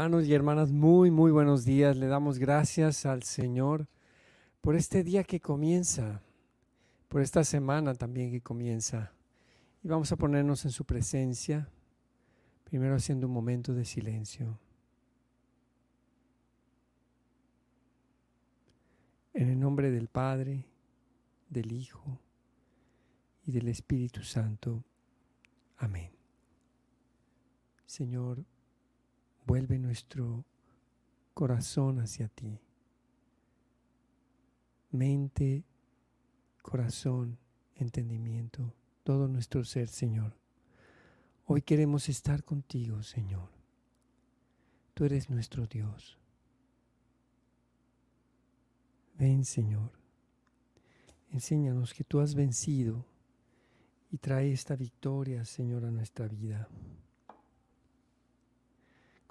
Hermanos y hermanas, muy, muy buenos días. Le damos gracias al Señor por este día que comienza, por esta semana también que comienza. Y vamos a ponernos en su presencia, primero haciendo un momento de silencio. En el nombre del Padre, del Hijo y del Espíritu Santo. Amén. Señor, Vuelve nuestro corazón hacia ti. Mente, corazón, entendimiento, todo nuestro ser, Señor. Hoy queremos estar contigo, Señor. Tú eres nuestro Dios. Ven, Señor. Enséñanos que tú has vencido y trae esta victoria, Señor, a nuestra vida.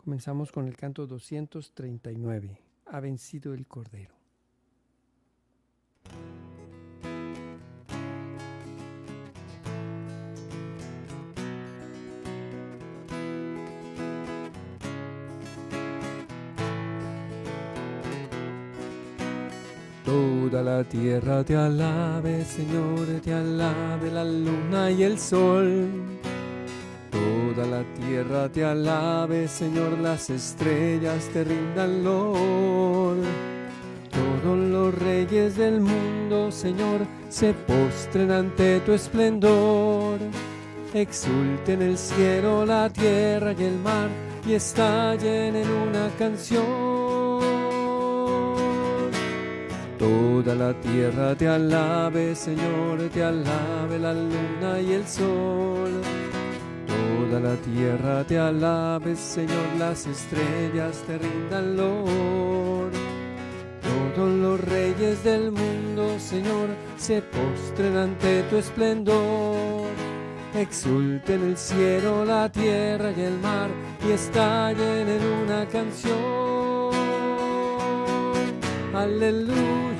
Comenzamos con el canto 239. Ha vencido el Cordero. Toda la tierra te alabe, Señor, te alabe la luna y el sol Toda la tierra te alabe, Señor, las estrellas te rindan lor. Todos los reyes del mundo, Señor, se postren ante tu esplendor. Exulten el cielo, la tierra y el mar y estallen en una canción. Toda la tierra te alabe, Señor, te alabe la luna y el sol Toda la tierra te alabe, Señor, las estrellas te rindan lor. Todos los reyes del mundo, Señor, se postren ante tu esplendor. Exulten el cielo, la tierra y el mar y estallen en una canción. Aleluya,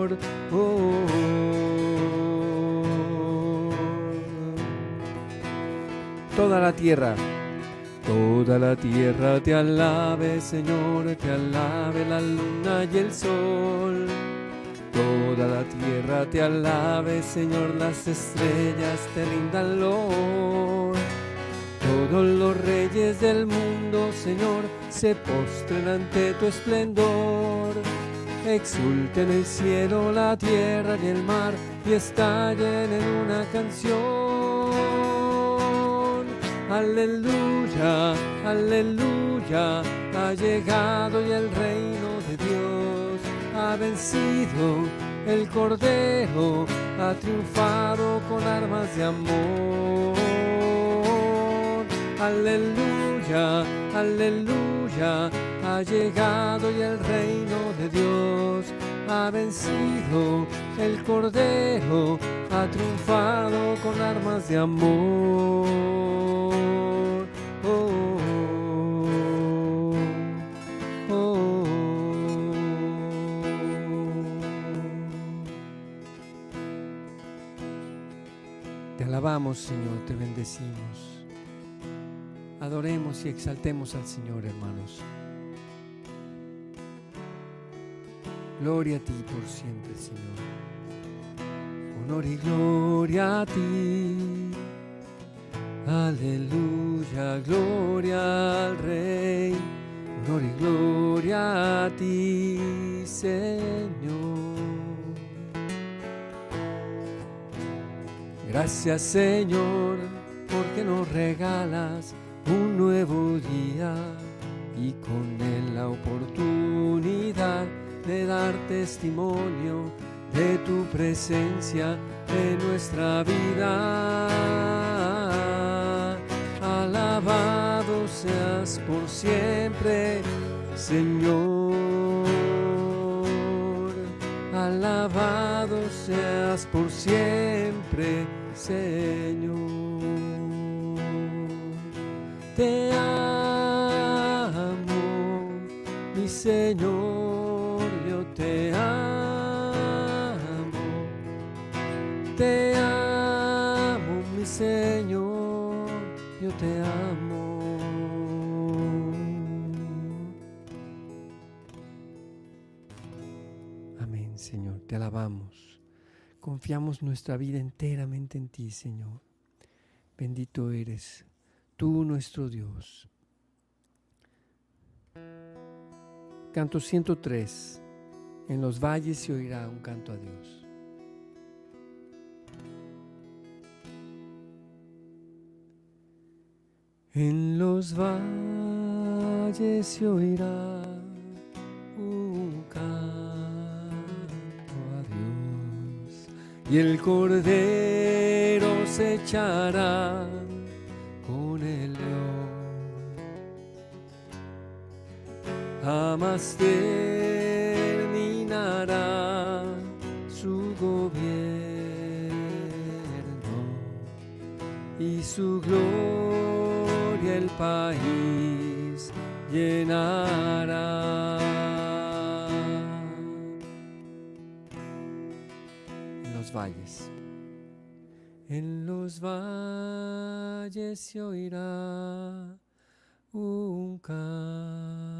Oh, toda la tierra. Toda la tierra te alabe, Señor, te alabe la luna y el sol. Toda la tierra te alabe, Señor, las estrellas te rindan lor. Todos los reyes del mundo, Señor, se postren ante tu esplendor. Exulten el cielo, la tierra y el mar y estallen en una canción. Aleluya, aleluya, ha llegado y el reino de Dios ha vencido. El Cordero ha triunfado con armas de amor. Aleluya, aleluya, ha llegado y el reino de Dios ha vencido. El Cordero ha triunfado con armas de amor. alabamos, Señor, te bendecimos. Adoremos y exaltemos al Señor, hermanos. Gloria a ti por siempre, Señor. Honor y gloria a ti. Aleluya, gloria al Rey. Honor y gloria a ti, Señor. Gracias Señor, porque nos regalas un nuevo día y con él la oportunidad de dar testimonio de tu presencia en nuestra vida. Alabado seas por siempre, Señor. Alabado seas por siempre, Señor. Te amo, mi Señor, yo te amo. Te amo, mi Señor, yo te amo. Amén, Señor, te alabamos. Confiamos nuestra vida enteramente en ti, Señor. Bendito eres, tú nuestro Dios. Canto 103. En los valles se oirá un canto a Dios. En los valles se oirá un canto a Dios y el cordero se echará Jamás terminará su gobierno y su gloria el país llenará. En los valles, en los valles se oirá un canto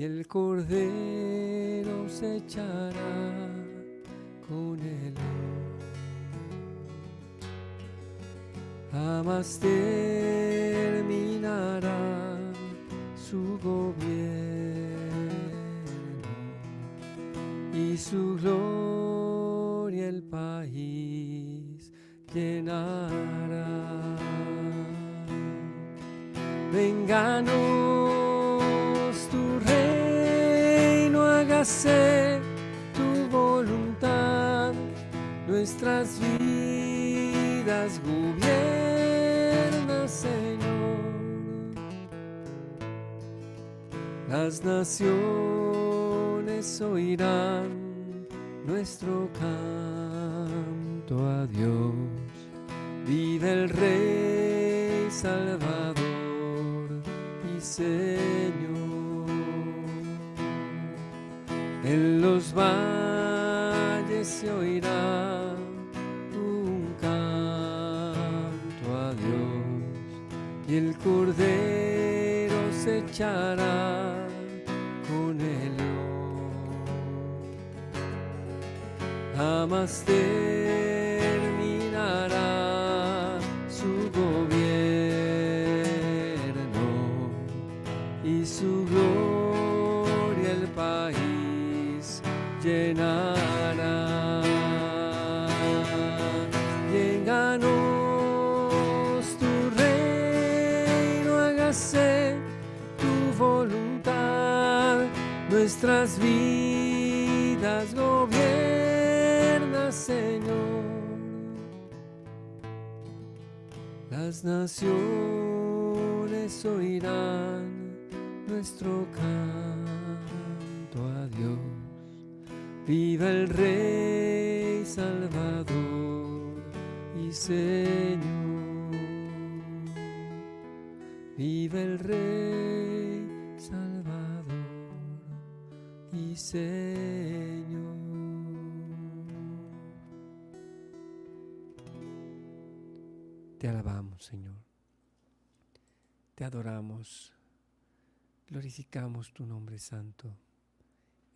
y el cordero se echará con el jamás terminará su gobierno y su gloria el país llenará. Vénganos hágase tu voluntad, nuestras vidas gobierna, Señor. Las naciones oirán nuestro canto a Dios. Vive el Rey Salvador y Señor. En los valles se oirá un canto a Dios y el cordero se echará con el león. Jamás terminará nuestras vidas gobierna, Señor. Las naciones oirán nuestro canto a Dios. Viva el Rey Salvador y Señor. Viva el Rey Señor. Te alabamos, Señor. Te adoramos. Glorificamos tu nombre santo.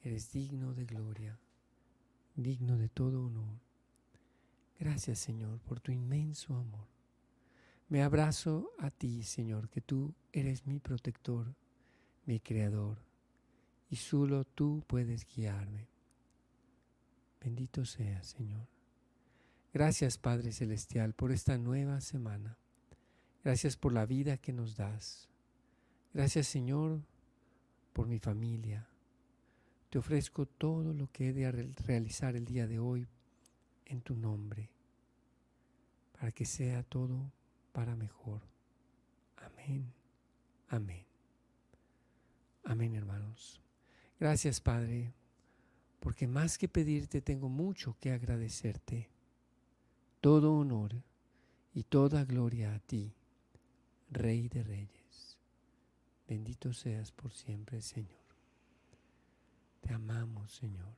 Eres digno de gloria, digno de todo honor. Gracias, Señor, por tu inmenso amor. Me abrazo a ti, Señor, que tú eres mi protector, mi creador, y solo tú puedes guiarme. Bendito seas, Señor. Gracias, Padre Celestial, por esta nueva semana. Gracias por la vida que nos das. Gracias, Señor, por mi familia. Te ofrezco todo lo que he de realizar el día de hoy en tu nombre, para que sea todo para mejor. Amén. Amén. Amén, hermanos. Gracias, Padre, porque más que pedirte tengo mucho que agradecerte. Todo honor y toda gloria a ti, Rey de Reyes. Bendito seas por siempre, Señor. Te amamos, Señor.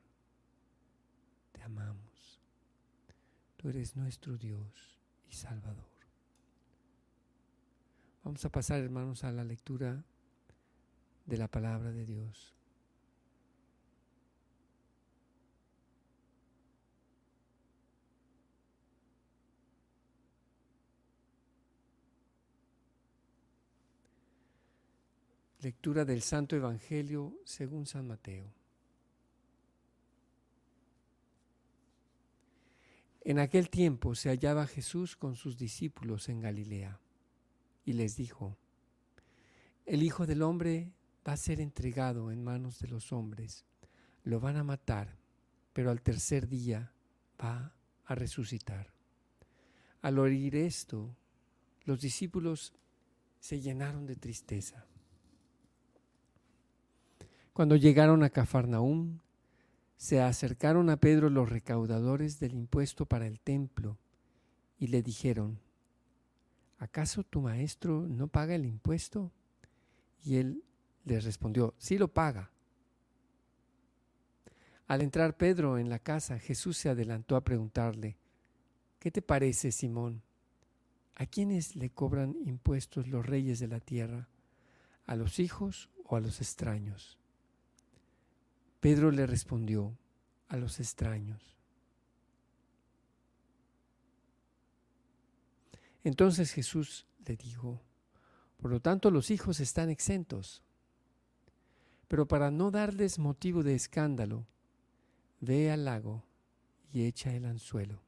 Te amamos. Tú eres nuestro Dios y Salvador. Vamos a pasar, hermanos, a la lectura de la palabra de Dios. Lectura del Santo Evangelio según San Mateo. En aquel tiempo se hallaba Jesús con sus discípulos en Galilea y les dijo, El Hijo del Hombre va a ser entregado en manos de los hombres, lo van a matar, pero al tercer día va a resucitar. Al oír esto, los discípulos se llenaron de tristeza. Cuando llegaron a Cafarnaúm, se acercaron a Pedro los recaudadores del impuesto para el templo y le dijeron, ¿acaso tu maestro no paga el impuesto? Y él les respondió, sí lo paga. Al entrar Pedro en la casa, Jesús se adelantó a preguntarle, ¿qué te parece, Simón? ¿A quiénes le cobran impuestos los reyes de la tierra? ¿A los hijos o a los extraños? Pedro le respondió, a los extraños. Entonces Jesús le dijo, por lo tanto los hijos están exentos. Pero para no darles motivo de escándalo, ve al lago y echa el anzuelo.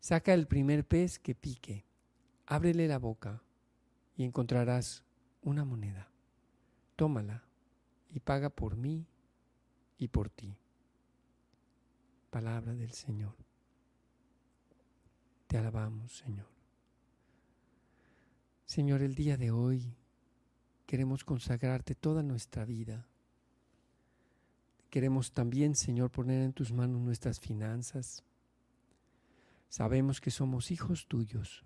Saca el primer pez que pique, ábrele la boca y encontrarás una moneda. Tómala y paga por mí y por ti. Palabra del Señor. Te alabamos, Señor. Señor, el día de hoy queremos consagrarte toda nuestra vida. Queremos también, Señor, poner en tus manos nuestras finanzas. Sabemos que somos hijos tuyos.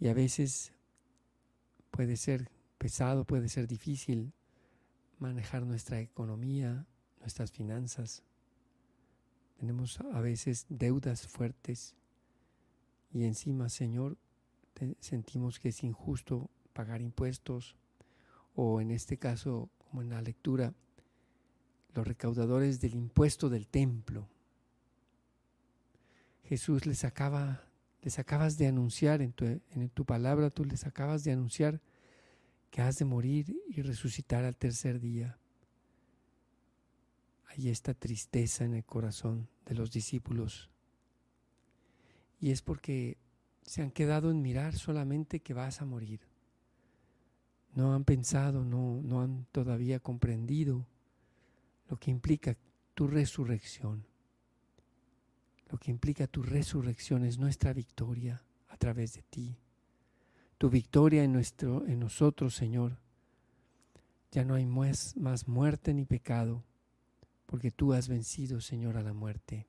Y a veces puede ser pesado, puede ser difícil manejar nuestra economía, nuestras finanzas. Tenemos a veces deudas fuertes y encima, Señor, sentimos que es injusto pagar impuestos o en este caso, como en la lectura, los recaudadores del impuesto del templo. Jesús les acaba, les acabas de anunciar en tu, en tu palabra, tú les acabas de anunciar que has de morir y resucitar al tercer día. Hay esta tristeza en el corazón de los discípulos. Y es porque se han quedado en mirar solamente que vas a morir. No han pensado, no, no han todavía comprendido lo que implica tu resurrección. Lo que implica tu resurrección es nuestra victoria a través de ti tu victoria en, nuestro, en nosotros, Señor. Ya no hay más, más muerte ni pecado, porque tú has vencido, Señor, a la muerte.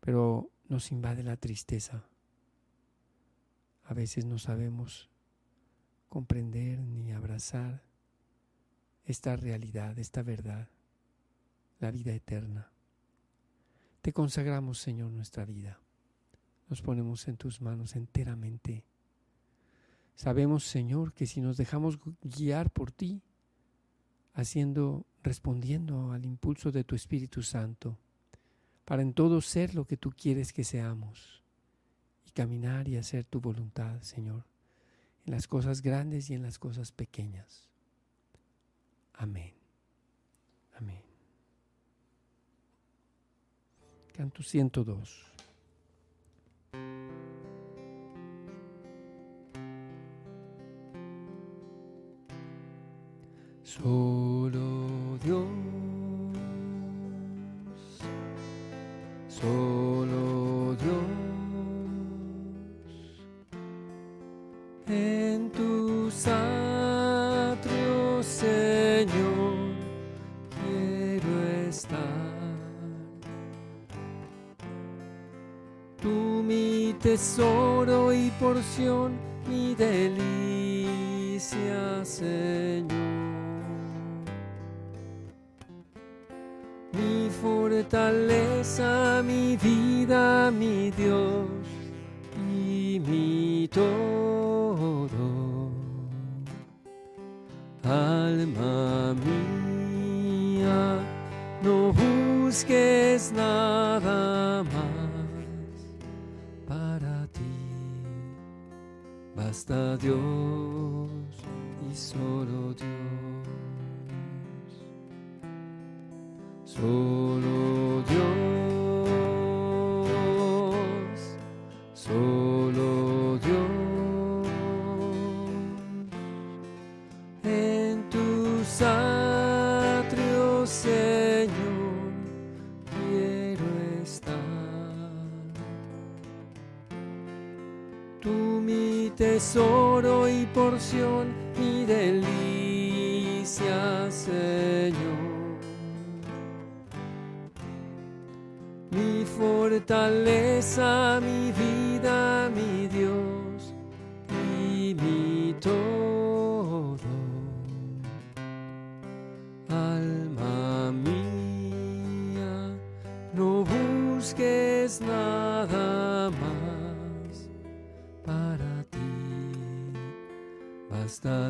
Pero nos invade la tristeza. A veces no sabemos comprender ni abrazar esta realidad, esta verdad, la vida eterna. Te consagramos, Señor, nuestra vida. Nos ponemos en tus manos enteramente Sabemos, Señor, que si nos dejamos guiar por ti, haciendo, respondiendo al impulso de tu Espíritu Santo, para en todo ser lo que tú quieres que seamos y caminar y hacer tu voluntad, Señor, en las cosas grandes y en las cosas pequeñas. Amén. Amén. Canto 102. Solo Dios, solo Dios, en tus atrios, Señor, quiero estar. Tú mi tesoro y porción, mi delicia, Señor. Fortaleza, mi vida, mi Dios y mi todo. Alma mía, no busques nada más para ti. Basta Dios y solo tesoro y porción, mi delicia, Señor. Mi fortaleza, mi vida,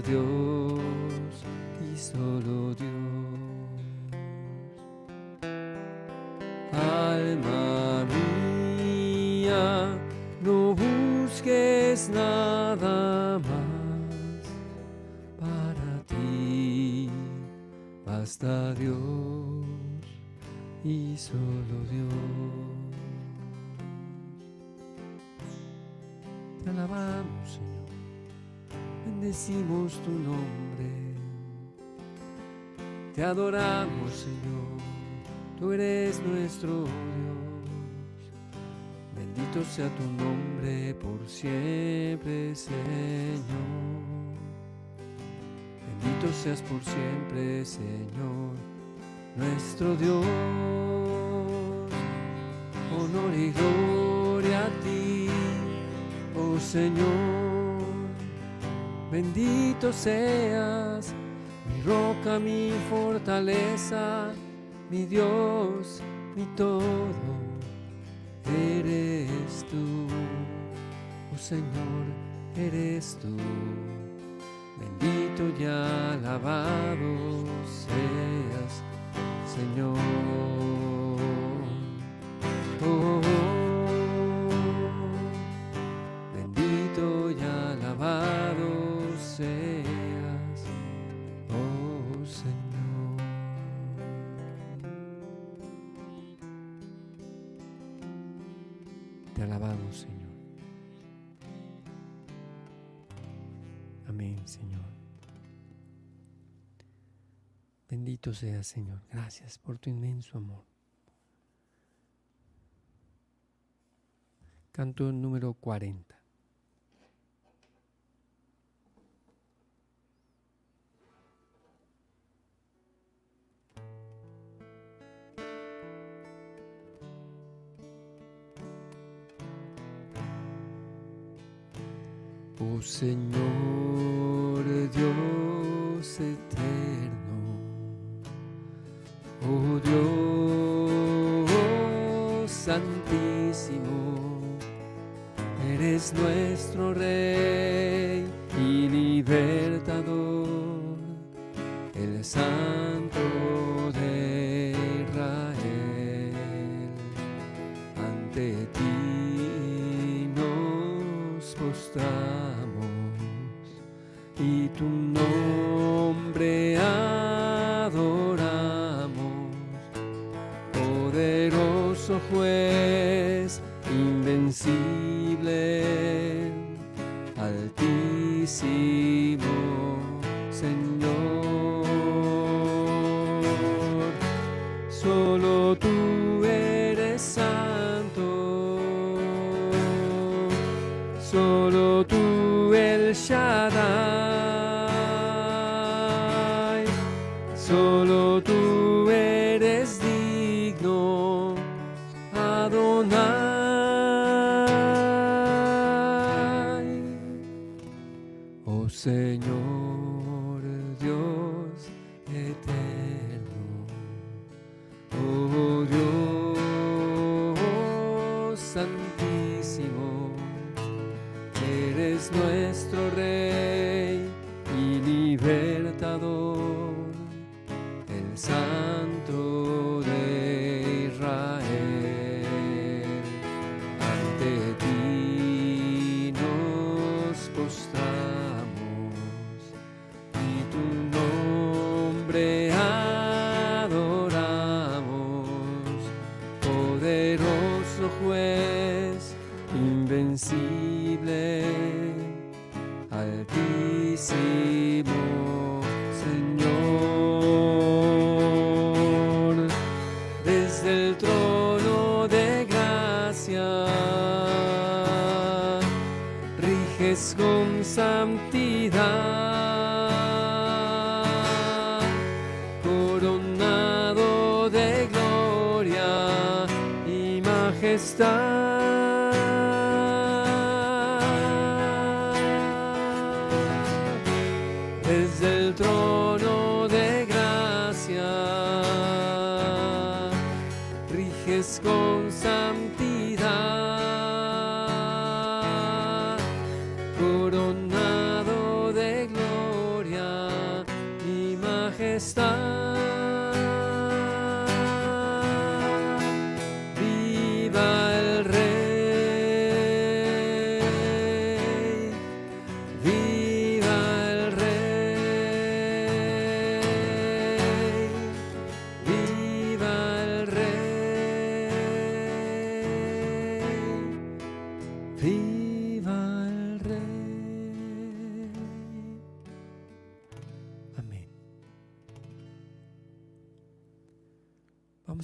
Dios y solo Dios. Alma mía, no busques nada más para ti. Basta Dios y solo Dios. Te alabamos, Señor. Bendecimos tu nombre. Te adoramos, Señor. Tú eres nuestro Dios. Bendito sea tu nombre por siempre, Señor. Bendito seas por siempre, Señor, nuestro Dios. Honor y gloria a ti, oh Señor. Bendito seas, mi roca, mi fortaleza mi Dios, mi todo, eres tú, oh Señor, eres tú, bendito y alabado seas, Señor. Bendito seas, Señor. Gracias por tu inmenso amor. Canto número 40. Oh Señor Dios santísimo, eres nuestro Rey y libertador, el Santo de Israel. Ante ti nos postramos y tu solo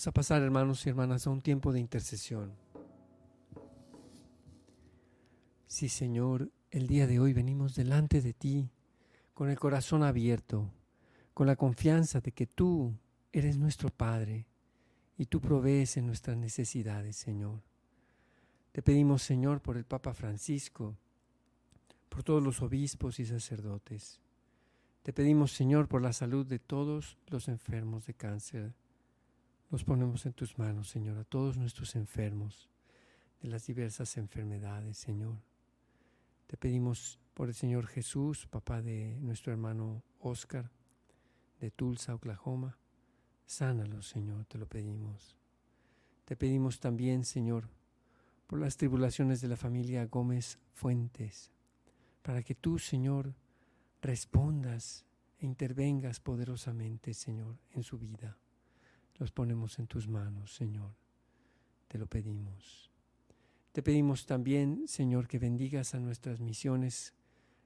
Vamos a pasar, hermanos y hermanas, a un tiempo de intercesión. Sí, Señor, el día de hoy venimos delante de ti con el corazón abierto, con la confianza de que tú eres nuestro Padre y tú provees en nuestras necesidades, Señor. Te pedimos, Señor, por el Papa Francisco, por todos los obispos y sacerdotes. Te pedimos, Señor, por la salud de todos los enfermos de cáncer. Los ponemos en tus manos, Señor, a todos nuestros enfermos de las diversas enfermedades, Señor. Te pedimos por el Señor Jesús, papá de nuestro hermano Oscar, de Tulsa, Oklahoma. Sánalo, Señor, te lo pedimos. Te pedimos también, Señor, por las tribulaciones de la familia Gómez Fuentes, para que tú, Señor, respondas e intervengas poderosamente, Señor, en su vida. Los ponemos en tus manos, Señor. Te lo pedimos. Te pedimos también, Señor, que bendigas a nuestras misiones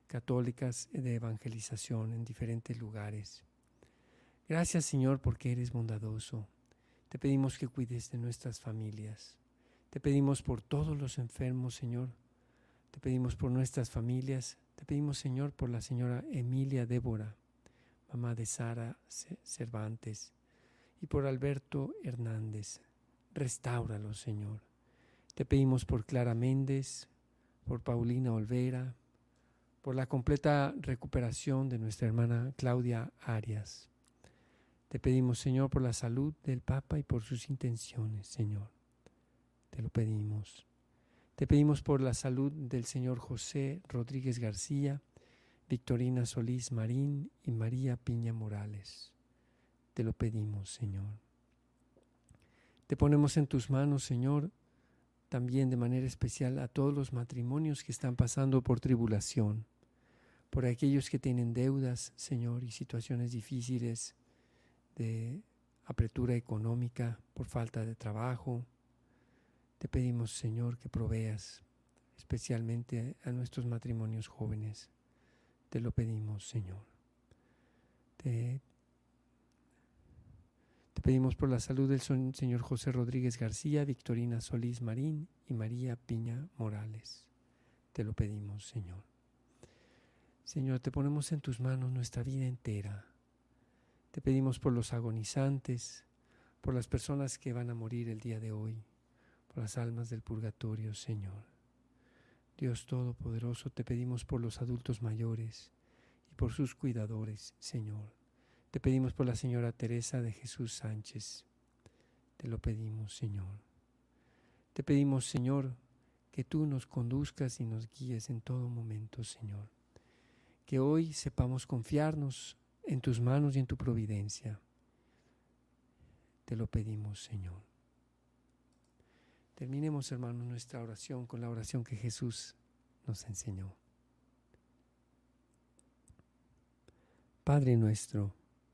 católicas de evangelización en diferentes lugares. Gracias, Señor, porque eres bondadoso. Te pedimos que cuides de nuestras familias. Te pedimos por todos los enfermos, Señor. Te pedimos por nuestras familias. Te pedimos, Señor, por la señora Emilia Débora, mamá de Sara Cervantes, y por Alberto Hernández. Restáuralo, Señor. Te pedimos por Clara Méndez, por Paulina Olvera, por la completa recuperación de nuestra hermana Claudia Arias. Te pedimos, Señor, por la salud del Papa y por sus intenciones, Señor. Te lo pedimos. Te pedimos por la salud del señor José Rodríguez García, Victorina Solís Marín y María Piña Morales. Te lo pedimos, Señor. Te ponemos en tus manos, Señor, también de manera especial a todos los matrimonios que están pasando por tribulación, por aquellos que tienen deudas, Señor, y situaciones difíciles de apretura económica por falta de trabajo. Te pedimos, Señor, que proveas especialmente a nuestros matrimonios jóvenes. Te lo pedimos, Señor. Te, te pedimos por la salud del señor José Rodríguez García, Victorina Solís Marín y María Piña Morales. Te lo pedimos, Señor. Señor, te ponemos en tus manos nuestra vida entera. Te pedimos por los agonizantes, por las personas que van a morir el día de hoy, por las almas del purgatorio, Señor. Dios Todopoderoso, te pedimos por los adultos mayores por sus cuidadores, Señor. Te pedimos por la señora Teresa de Jesús Sánchez. Te lo pedimos, Señor. Te pedimos, Señor, que tú nos conduzcas y nos guíes en todo momento, Señor. Que hoy sepamos confiarnos en tus manos y en tu providencia. Te lo pedimos, Señor. Terminemos, hermanos, nuestra oración con la oración que Jesús nos enseñó. Padre nuestro,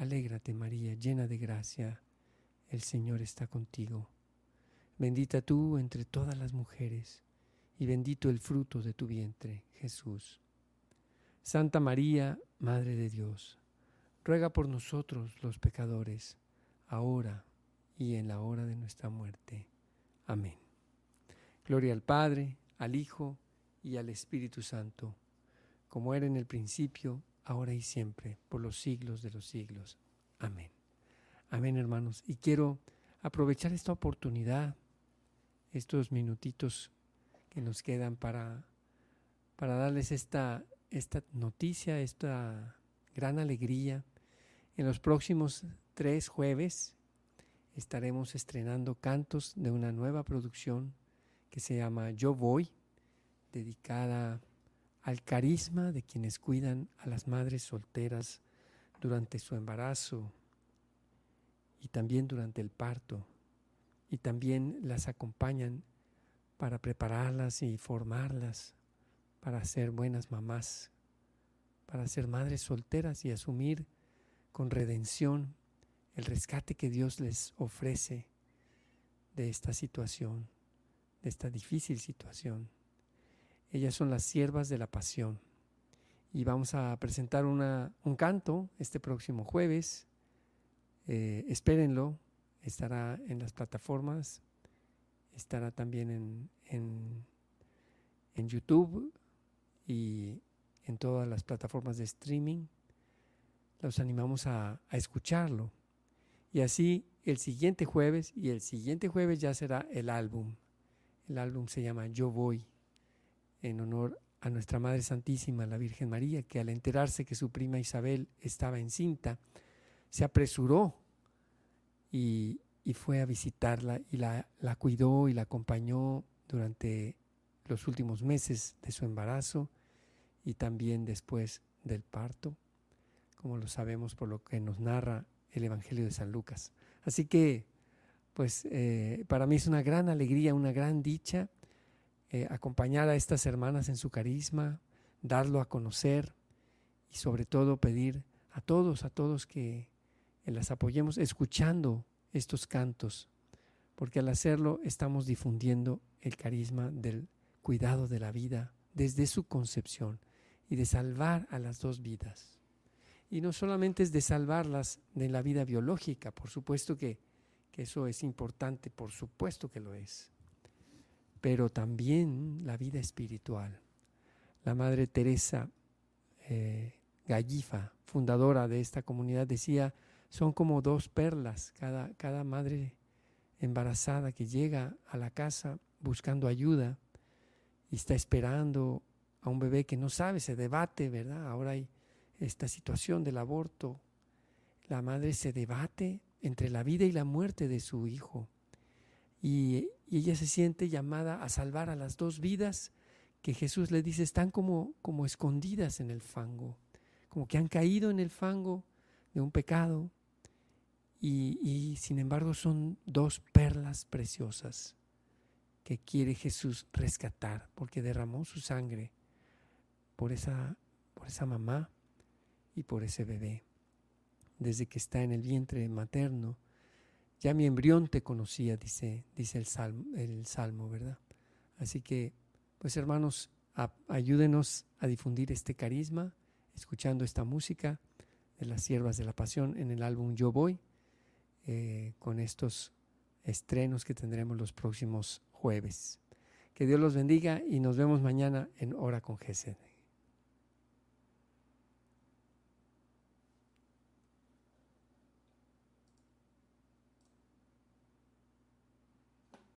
Alégrate María, llena de gracia, el Señor está contigo. Bendita tú entre todas las mujeres, y bendito el fruto de tu vientre, Jesús. Santa María, Madre de Dios, ruega por nosotros los pecadores, ahora y en la hora de nuestra muerte. Amén. Gloria al Padre, al Hijo y al Espíritu Santo como era en el principio, ahora y siempre, por los siglos de los siglos. Amén. Amén, hermanos. Y quiero aprovechar esta oportunidad, estos minutitos que nos quedan para, para darles esta, esta noticia, esta gran alegría. En los próximos tres jueves estaremos estrenando cantos de una nueva producción que se llama Yo Voy, dedicada al carisma de quienes cuidan a las madres solteras durante su embarazo y también durante el parto y también las acompañan para prepararlas y formarlas para ser buenas mamás, para ser madres solteras y asumir con redención el rescate que Dios les ofrece de esta situación, de esta difícil situación. Ellas son las siervas de la pasión. Y vamos a presentar un canto este próximo jueves. Eh, espérenlo, estará en las plataformas, estará también en, en, YouTube y en todas las plataformas de streaming. Los animamos a escucharlo. Y así el siguiente jueves y el siguiente jueves ya será el álbum. El álbum se llama Yo Voy en honor a nuestra Madre Santísima, la Virgen María, que al enterarse que su prima Isabel estaba encinta, se apresuró y, fue a visitarla y la, la cuidó y la acompañó durante los últimos meses de su embarazo y también después del parto, como lo sabemos por lo que nos narra el Evangelio de San Lucas. Así que, pues eh, para mí es una gran alegría, una gran dicha eh, acompañar a estas hermanas en su carisma, darlo a conocer y sobre todo pedir a todos, a todos que las apoyemos escuchando estos cantos, porque al hacerlo estamos difundiendo el carisma del cuidado de la vida desde su concepción y de salvar a las dos vidas. Y no solamente es de salvarlas de la vida biológica, por supuesto que, que eso es importante, por supuesto que lo es, pero también la vida espiritual. La Madre Teresa eh, Gallifa, fundadora de esta comunidad, decía, son como dos perlas, cada, cada madre embarazada que llega a la casa buscando ayuda y está esperando a un bebé que no sabe, se debate, ¿verdad? Ahora hay esta situación del aborto. La madre se debate entre la vida y la muerte de su hijo y, ella se siente llamada a salvar a las dos vidas que Jesús le dice están como, como escondidas en el fango, como que han caído en el fango de un pecado y, y sin embargo son dos perlas preciosas que quiere Jesús rescatar porque derramó su sangre por esa, por esa mamá y por ese bebé. Desde que está en el vientre materno, ya mi embrión te conocía, dice, dice el, salmo, el Salmo, ¿verdad? Así que, pues hermanos, ayúdenos a difundir este carisma, escuchando esta música de las siervas de la pasión en el álbum Yo Voy, eh, con estos estrenos que tendremos los próximos jueves. Que Dios los bendiga y nos vemos mañana en Hora con GCN.